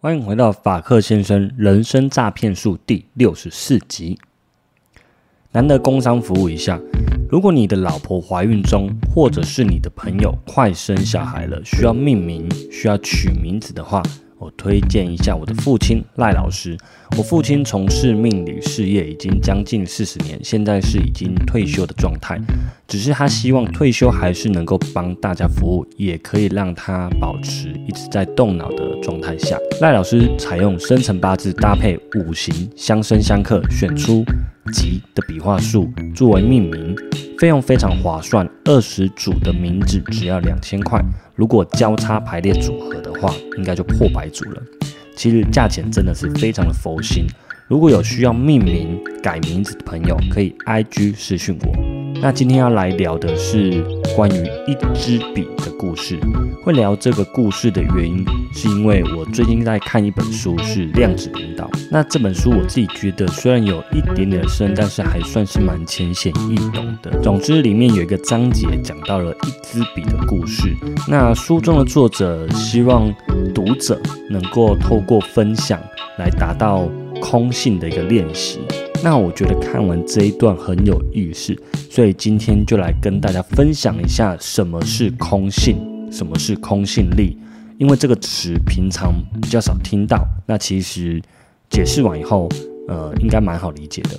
欢迎回到法克先生人生诈骗术第六十四集。难得工商服务一下，如果你的老婆怀孕中，或者是你的朋友快生小孩了，需要命名、需要取名字的话，我推荐一下我的父亲赖老师。我父亲从事命理事业已经将近四十年，现在是已经退休的状态。只是他希望退休还是能够帮大家服务，也可以让他保持一直在动脑的状态下。赖老师采用生辰八字搭配五行相生相克，选出吉的笔画数作为命名，费用非常划算，二十组的名字只要两千块。如果交叉排列组合的话，应该就破百组了。其实价钱真的是非常的佛心。如果有需要命名改名字的朋友，可以 I G 私讯我。那今天要来聊的是关于一支笔的故事。会聊这个故事的原因，是因为我最近在看一本书，是量子领导。那这本书我自己觉得虽然有一点点深，但是还算是蛮浅显易懂的。总之，里面有一个章节讲到了一支笔的故事。那书中的作者希望读者能够透过分享来达到。空性的一个练习，那我觉得看完这一段很有意思，所以今天就来跟大家分享一下什么是空性，什么是空性力，因为这个词平常比较少听到，那其实解释完以后，呃，应该蛮好理解的。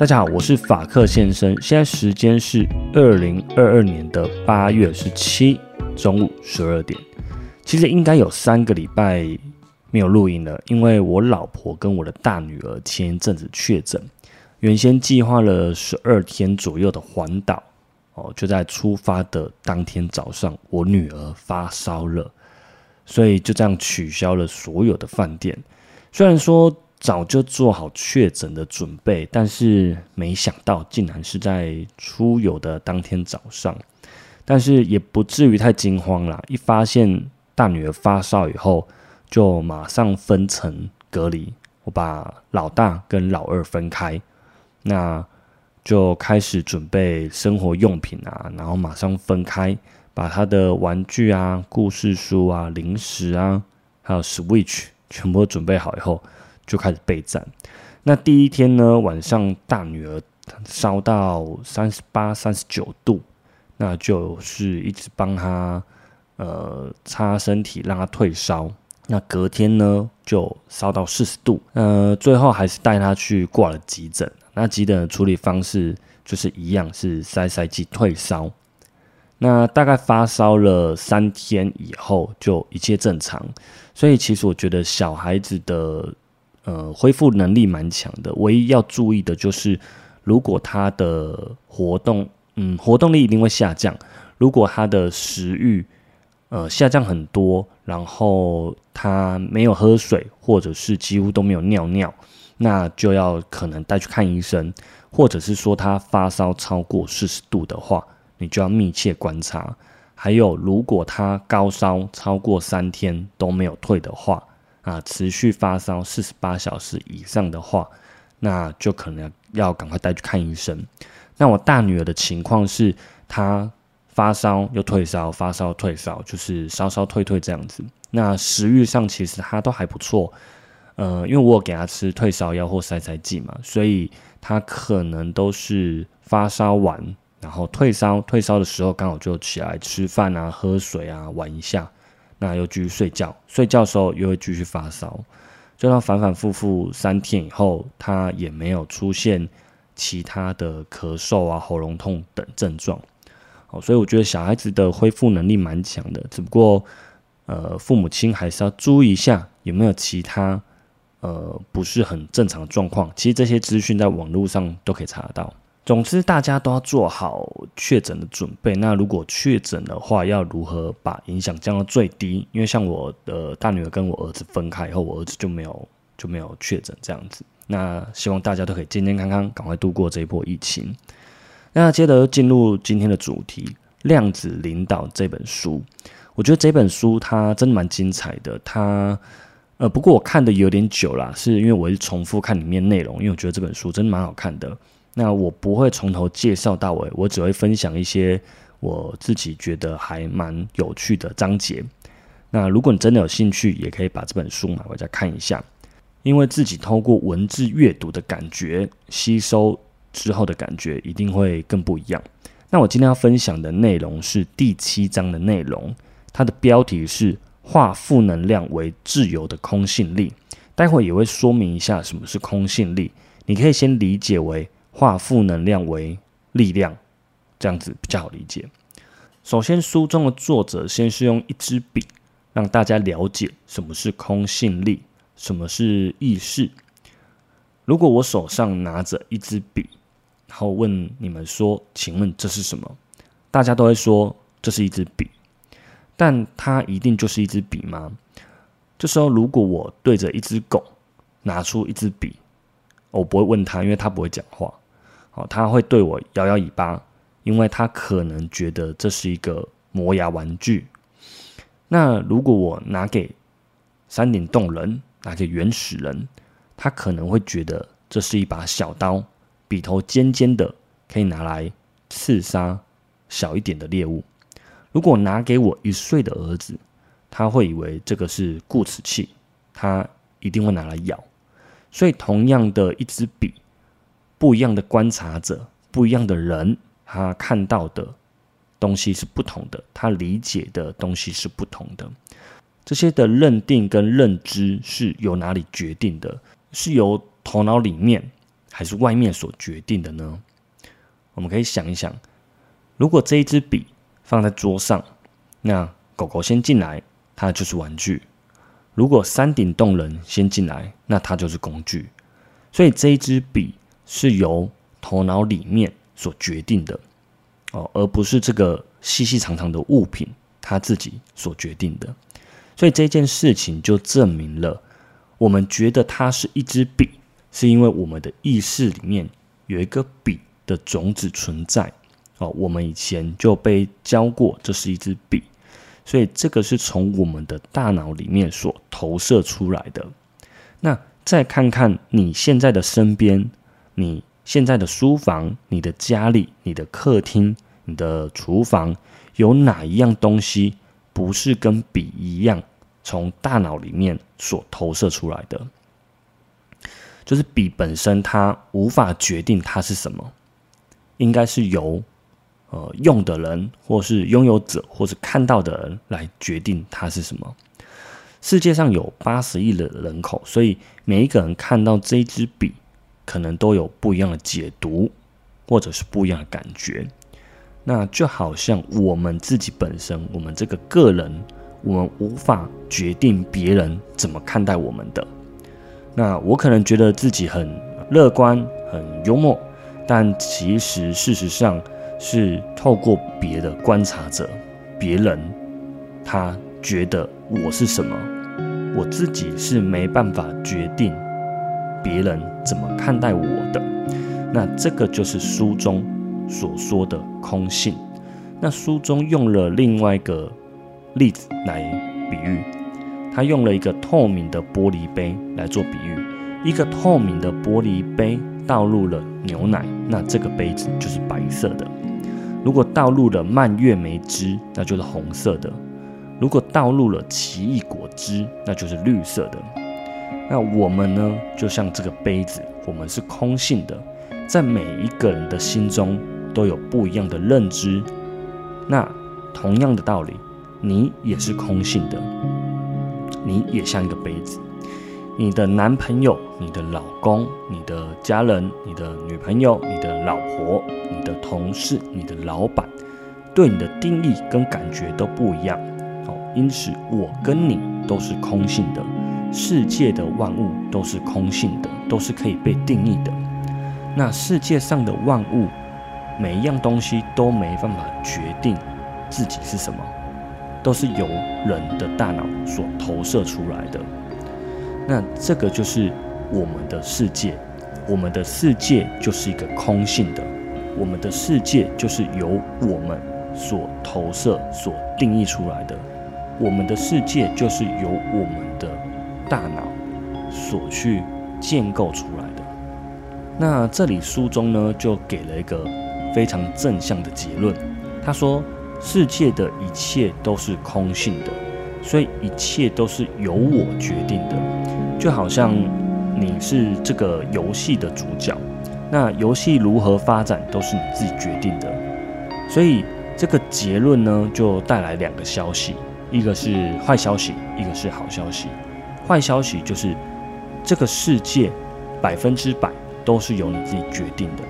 大家好，我是法克先生。现在时间是二零二二年的八月十七中午十二点。其实应该有三个礼拜没有录音了，因为我老婆跟我的大女儿前一阵子确诊，原先计划了十二天左右的环岛，哦，就在出发的当天早上，我女儿发烧了，所以就这样取消了所有的饭店。虽然说。早就做好确诊的准备，但是没想到竟然是在出游的当天早上。但是也不至于太惊慌啦，一发现大女儿发烧以后，就马上分层隔离。我把老大跟老二分开，那就开始准备生活用品啊，然后马上分开，把他的玩具啊、故事书啊、零食啊，还有 Switch 全部准备好以后。就开始备战。那第一天呢，晚上大女儿烧到三十八、三十九度，那就是一直帮她呃擦身体，让她退烧。那隔天呢，就烧到四十度，呃，最后还是带她去挂了急诊。那急诊的处理方式就是一样，是塞塞剂退烧。那大概发烧了三天以后，就一切正常。所以其实我觉得小孩子的。呃，恢复能力蛮强的，唯一要注意的就是，如果他的活动，嗯，活动力一定会下降。如果他的食欲，呃，下降很多，然后他没有喝水，或者是几乎都没有尿尿，那就要可能带去看医生，或者是说他发烧超过四十度的话，你就要密切观察。还有，如果他高烧超过三天都没有退的话，啊，持续发烧四十八小时以上的话，那就可能要赶快带去看医生。那我大女儿的情况是，她发烧又退烧，发烧退烧，就是烧烧退退这样子。那食欲上其实她都还不错，呃，因为我有给她吃退烧药或塞塞剂嘛，所以她可能都是发烧完，然后退烧，退烧的时候刚好就起来吃饭啊、喝水啊、玩一下。那又继续睡觉，睡觉的时候又会继续发烧，就到反反复复三天以后，他也没有出现其他的咳嗽啊、喉咙痛等症状。哦，所以我觉得小孩子的恢复能力蛮强的，只不过呃，父母亲还是要注意一下有没有其他呃不是很正常的状况。其实这些资讯在网络上都可以查得到。总之，大家都要做好确诊的准备。那如果确诊的话，要如何把影响降到最低？因为像我的大女儿跟我儿子分开以后，我儿子就没有就没有确诊这样子。那希望大家都可以健健康康，赶快度过这一波疫情。那接着进入今天的主题，《量子领导》这本书，我觉得这本书它真的蛮精彩的。它呃，不过我看的有点久了，是因为我是重复看里面内容，因为我觉得这本书真的蛮好看的。那我不会从头介绍到尾，我只会分享一些我自己觉得还蛮有趣的章节。那如果你真的有兴趣，也可以把这本书买回家看一下，因为自己透过文字阅读的感觉，吸收之后的感觉一定会更不一样。那我今天要分享的内容是第七章的内容，它的标题是“化负能量为自由的空性力”。待会也会说明一下什么是空性力，你可以先理解为。化负能量为力量，这样子比较好理解。首先，书中的作者先是用一支笔让大家了解什么是空性力，什么是意识。如果我手上拿着一支笔，然后问你们说：“请问这是什么？”大家都会说这是一支笔，但它一定就是一支笔吗？这时候，如果我对着一只狗拿出一支笔，我不会问他，因为他不会讲话。他会对我摇摇尾巴，因为他可能觉得这是一个磨牙玩具。那如果我拿给山顶洞人，拿给原始人，他可能会觉得这是一把小刀，笔头尖尖的，可以拿来刺杀小一点的猎物。如果拿给我一岁的儿子，他会以为这个是固齿器，他一定会拿来咬。所以，同样的一支笔。不一样的观察者，不一样的人，他看到的东西是不同的，他理解的东西是不同的。这些的认定跟认知是由哪里决定的？是由头脑里面还是外面所决定的呢？我们可以想一想，如果这一支笔放在桌上，那狗狗先进来，它就是玩具；如果山顶洞人先进来，那它就是工具。所以这一支笔。是由头脑里面所决定的哦，而不是这个细细长长的物品他自己所决定的。所以这件事情就证明了，我们觉得它是一支笔，是因为我们的意识里面有一个笔的种子存在哦。我们以前就被教过这是一支笔，所以这个是从我们的大脑里面所投射出来的。那再看看你现在的身边。你现在的书房、你的家里、你的客厅、你的厨房，有哪一样东西不是跟笔一样，从大脑里面所投射出来的？就是笔本身，它无法决定它是什么，应该是由呃用的人，或是拥有者，或是看到的人来决定它是什么。世界上有八十亿的人口，所以每一个人看到这支笔。可能都有不一样的解读，或者是不一样的感觉。那就好像我们自己本身，我们这个个人，我们无法决定别人怎么看待我们的。那我可能觉得自己很乐观、很幽默，但其实事实上是透过别的观察者，别人他觉得我是什么，我自己是没办法决定。别人怎么看待我的？那这个就是书中所说的空性。那书中用了另外一个例子来比喻，他用了一个透明的玻璃杯来做比喻。一个透明的玻璃杯倒入了牛奶，那这个杯子就是白色的；如果倒入了蔓越莓汁，那就是红色的；如果倒入了奇异果汁，那就是绿色的。那我们呢，就像这个杯子，我们是空性的，在每一个人的心中都有不一样的认知。那同样的道理，你也是空性的，你也像一个杯子。你的男朋友、你的老公、你的家人、你的女朋友、你的老婆、你的同事、你的老板，对你的定义跟感觉都不一样。哦，因此我跟你都是空性的。世界的万物都是空性的，都是可以被定义的。那世界上的万物，每一样东西都没办法决定自己是什么，都是由人的大脑所投射出来的。那这个就是我们的世界，我们的世界就是一个空性的，我们的世界就是由我们所投射、所定义出来的，我们的世界就是由我们的大脑所去建构出来的。那这里书中呢，就给了一个非常正向的结论，他说。世界的一切都是空性的，所以一切都是由我决定的。就好像你是这个游戏的主角，那游戏如何发展都是你自己决定的。所以这个结论呢，就带来两个消息：一个是坏消息，一个是好消息。坏消息就是这个世界百分之百都是由你自己决定的，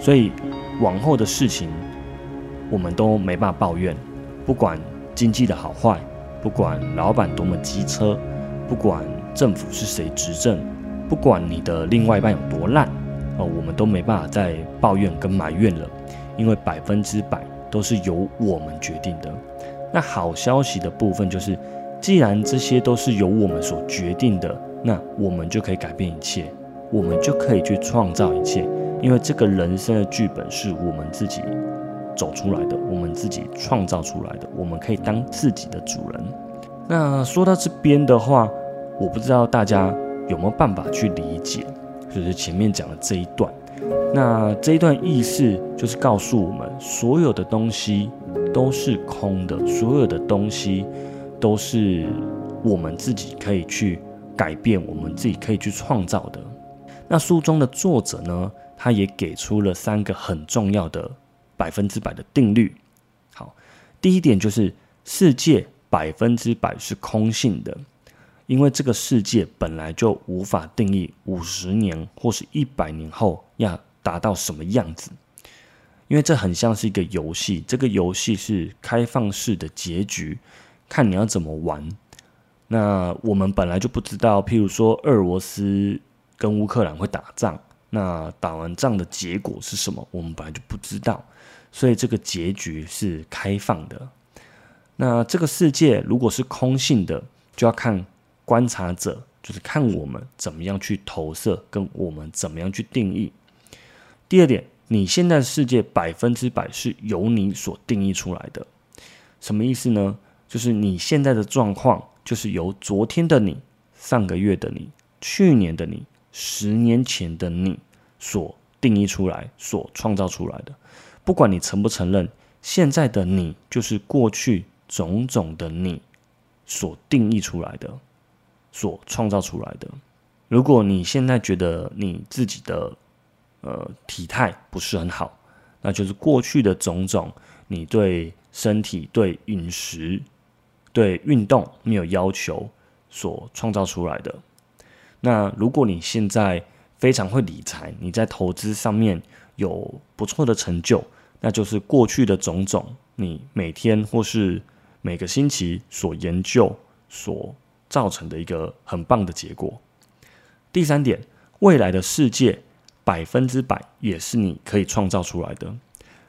所以往后的事情。我们都没办法抱怨，不管经济的好坏，不管老板多么机车，不管政府是谁执政，不管你的另外一半有多烂，哦，我们都没办法再抱怨跟埋怨了，因为百分之百都是由我们决定的。那好消息的部分就是，既然这些都是由我们所决定的，那我们就可以改变一切，我们就可以去创造一切，因为这个人生的剧本是我们自己。走出来的，我们自己创造出来的，我们可以当自己的主人。那说到这边的话，我不知道大家有没有办法去理解，就是前面讲的这一段。那这一段意思就是告诉我们，所有的东西都是空的，所有的东西都是我们自己可以去改变，我们自己可以去创造的。那书中的作者呢，他也给出了三个很重要的。百分之百的定律。好，第一点就是世界百分之百是空性的，因为这个世界本来就无法定义五十年或是一百年后要达到什么样子，因为这很像是一个游戏，这个游戏是开放式的结局，看你要怎么玩。那我们本来就不知道，譬如说俄罗斯跟乌克兰会打仗，那打完仗的结果是什么，我们本来就不知道。所以这个结局是开放的。那这个世界如果是空性的，就要看观察者，就是看我们怎么样去投射，跟我们怎么样去定义。第二点，你现在世界百分之百是由你所定义出来的。什么意思呢？就是你现在的状况，就是由昨天的你、上个月的你、去年的你、十年前的你所定义出来、所创造出来的。不管你承不承认，现在的你就是过去种种的你所定义出来的、所创造出来的。如果你现在觉得你自己的呃体态不是很好，那就是过去的种种你对身体、对饮食、对运动没有要求所创造出来的。那如果你现在非常会理财，你在投资上面有不错的成就。那就是过去的种种，你每天或是每个星期所研究所造成的一个很棒的结果。第三点，未来的世界百分之百也是你可以创造出来的，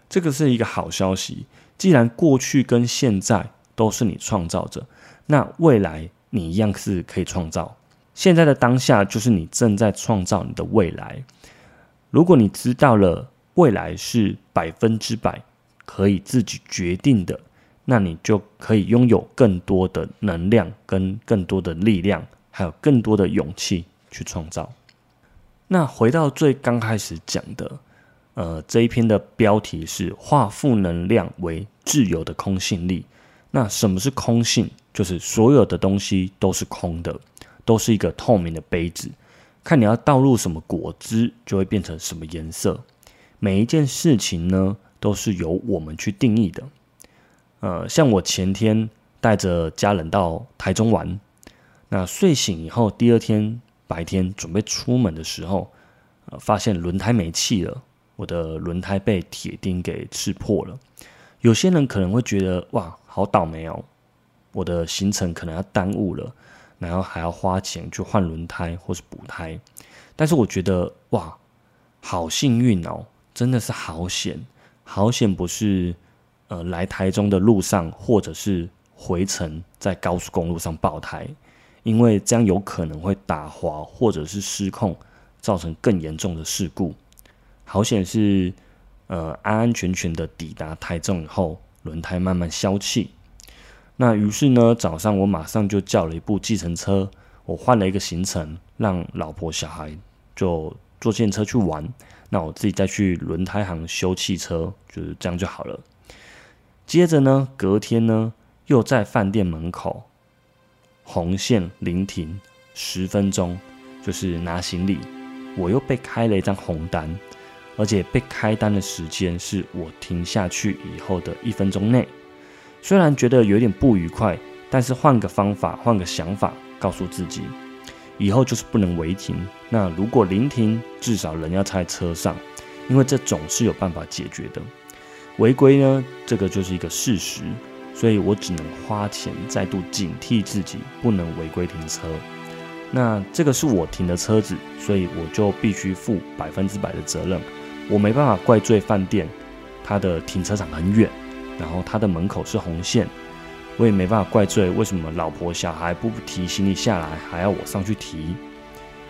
这个是一个好消息。既然过去跟现在都是你创造着，那未来你一样是可以创造。现在的当下就是你正在创造你的未来。如果你知道了。未来是百分之百可以自己决定的，那你就可以拥有更多的能量、跟更多的力量，还有更多的勇气去创造。那回到最刚开始讲的，呃，这一篇的标题是“化负能量为自由的空性力”。那什么是空性？就是所有的东西都是空的，都是一个透明的杯子，看你要倒入什么果汁，就会变成什么颜色。每一件事情呢，都是由我们去定义的。呃，像我前天带着家人到台中玩，那睡醒以后，第二天白天准备出门的时候，呃，发现轮胎没气了，我的轮胎被铁钉给刺破了。有些人可能会觉得，哇，好倒霉哦，我的行程可能要耽误了，然后还要花钱去换轮胎或是补胎。但是我觉得，哇，好幸运哦。真的是好险，好险！不是，呃，来台中的路上，或者是回程在高速公路上爆胎，因为这样有可能会打滑或者是失控，造成更严重的事故。好险是呃安安全全的抵达台中以后，轮胎慢慢消气。那于是呢，早上我马上就叫了一部计程车，我换了一个行程，让老婆小孩就坐电车去玩，那我自己再去轮胎行修汽车，就是这样就好了。接着呢，隔天呢，又在饭店门口红线临停十分钟，就是拿行李，我又被开了一张红单，而且被开单的时间是我停下去以后的一分钟内。虽然觉得有点不愉快，但是换个方法，换个想法，告诉自己，以后就是不能违停。那如果临停，至少人要在车上，因为这总是有办法解决的。违规呢，这个就是一个事实，所以我只能花钱再度警惕自己不能违规停车。那这个是我停的车子，所以我就必须负百分之百的责任。我没办法怪罪饭店，它的停车场很远，然后它的门口是红线，我也没办法怪罪为什么老婆小孩不提行李下来，还要我上去提。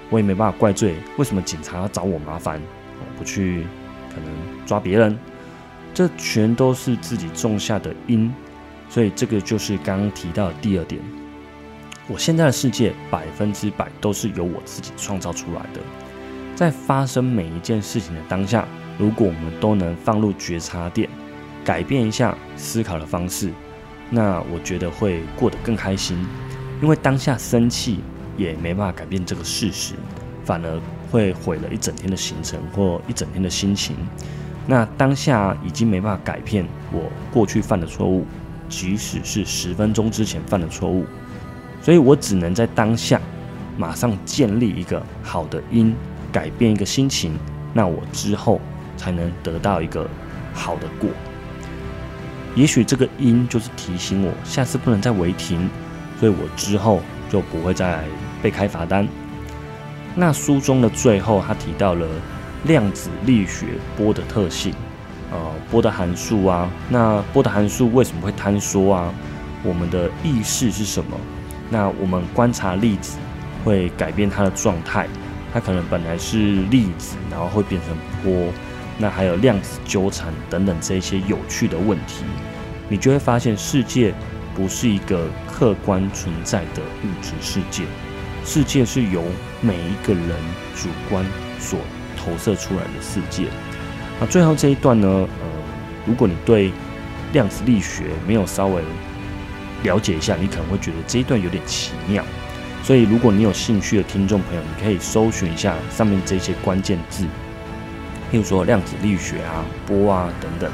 我也没办法怪罪为什么警察要找我麻烦，我不去可能抓别人。这全都是自己种下的因，所以这个就是刚刚提到的第二点。我现在的世界百分之百都是由我自己创造出来的。在发生每一件事情的当下，如果我们都能放入觉察点，改变一下思考的方式，那我觉得会过得更开心。因为当下生气也没办法改变这个事实，反而会毁了一整天的行程或一整天的心情。那当下已经没办法改变我过去犯的错误，即使是十分钟之前犯的错误，所以我只能在当下马上建立一个好的因，改变一个心情，那我之后才能得到一个好的果。也许这个因就是提醒我下次不能再违停，所以我之后就不会再被开罚单。那书中的最后，他提到了。量子力学波的特性，呃，波的函数啊，那波的函数为什么会坍缩啊？我们的意识是什么？那我们观察粒子会改变它的状态，它可能本来是粒子，然后会变成波。那还有量子纠缠等等这些有趣的问题，你就会发现世界不是一个客观存在的物质世界，世界是由每一个人主观所。投射出来的世界。那最后这一段呢？呃，如果你对量子力学没有稍微了解一下，你可能会觉得这一段有点奇妙。所以，如果你有兴趣的听众朋友，你可以搜寻一下上面这些关键字，譬如说量子力学啊、波啊等等。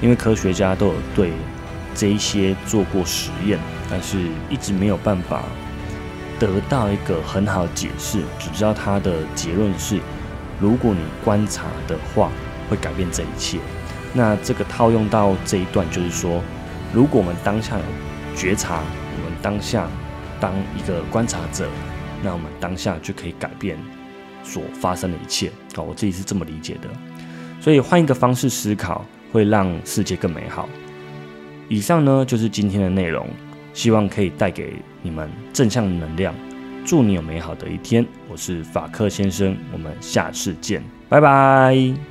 因为科学家都有对这一些做过实验，但是一直没有办法得到一个很好的解释，只知道它的结论是。如果你观察的话，会改变这一切。那这个套用到这一段，就是说，如果我们当下觉察，我们当下当一个观察者，那我们当下就可以改变所发生的一切。哦，我自己是这么理解的。所以换一个方式思考，会让世界更美好。以上呢，就是今天的内容，希望可以带给你们正向的能量。祝你有美好的一天，我是法克先生，我们下次见，拜拜。